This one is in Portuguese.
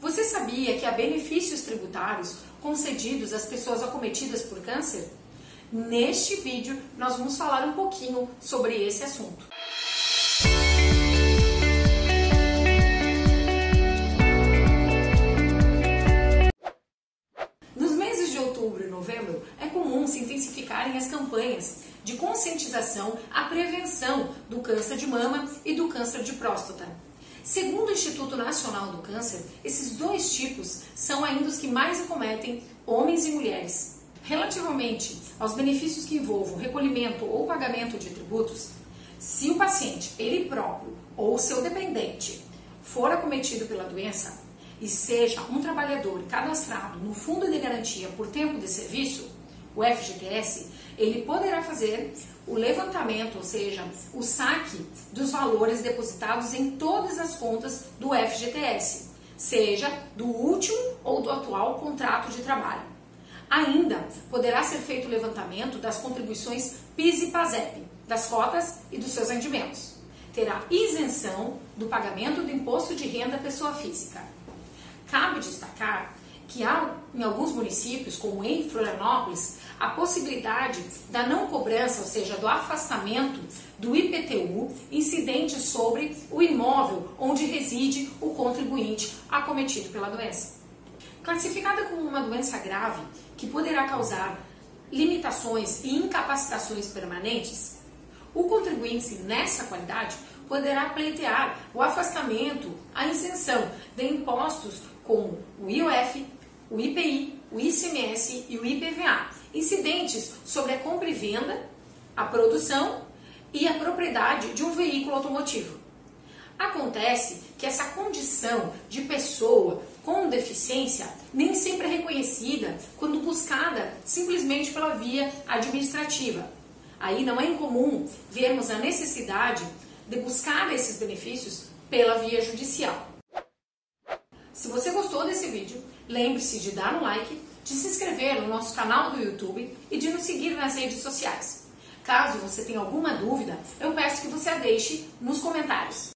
Você sabia que há benefícios tributários concedidos às pessoas acometidas por câncer? Neste vídeo, nós vamos falar um pouquinho sobre esse assunto. Nos meses de outubro e novembro, é comum se intensificarem as campanhas de conscientização à prevenção do câncer de mama e do câncer de próstata. Segundo o Instituto Nacional do Câncer, esses dois tipos são ainda os que mais acometem homens e mulheres. Relativamente aos benefícios que envolvam recolhimento ou pagamento de tributos, se o paciente, ele próprio ou seu dependente, for acometido pela doença e seja um trabalhador cadastrado no Fundo de Garantia por Tempo de Serviço, o FGTS, ele poderá fazer o levantamento, ou seja, o saque dos valores depositados em todas as contas do FGTS, seja do último ou do atual contrato de trabalho. Ainda poderá ser feito o levantamento das contribuições PIS e PASEP, das cotas e dos seus rendimentos. Terá isenção do pagamento do imposto de renda pessoa física. Cabe destacar que há em alguns municípios, como em Florianópolis, a possibilidade da não cobrança, ou seja, do afastamento do IPTU incidente sobre o imóvel onde reside o contribuinte acometido pela doença. Classificada como uma doença grave que poderá causar limitações e incapacitações permanentes, o contribuinte nessa qualidade poderá pleitear o afastamento, a isenção de impostos como o IOF, o IPI, o ICMS e o IPVA, incidentes sobre a compra e venda, a produção e a propriedade de um veículo automotivo. Acontece que essa condição de pessoa com deficiência nem sempre é reconhecida quando buscada simplesmente pela via administrativa. Aí não é incomum vermos a necessidade de buscar esses benefícios pela via judicial. Se você gostou desse vídeo, lembre-se de dar um like, de se inscrever no nosso canal do YouTube e de nos seguir nas redes sociais. Caso você tenha alguma dúvida, eu peço que você a deixe nos comentários.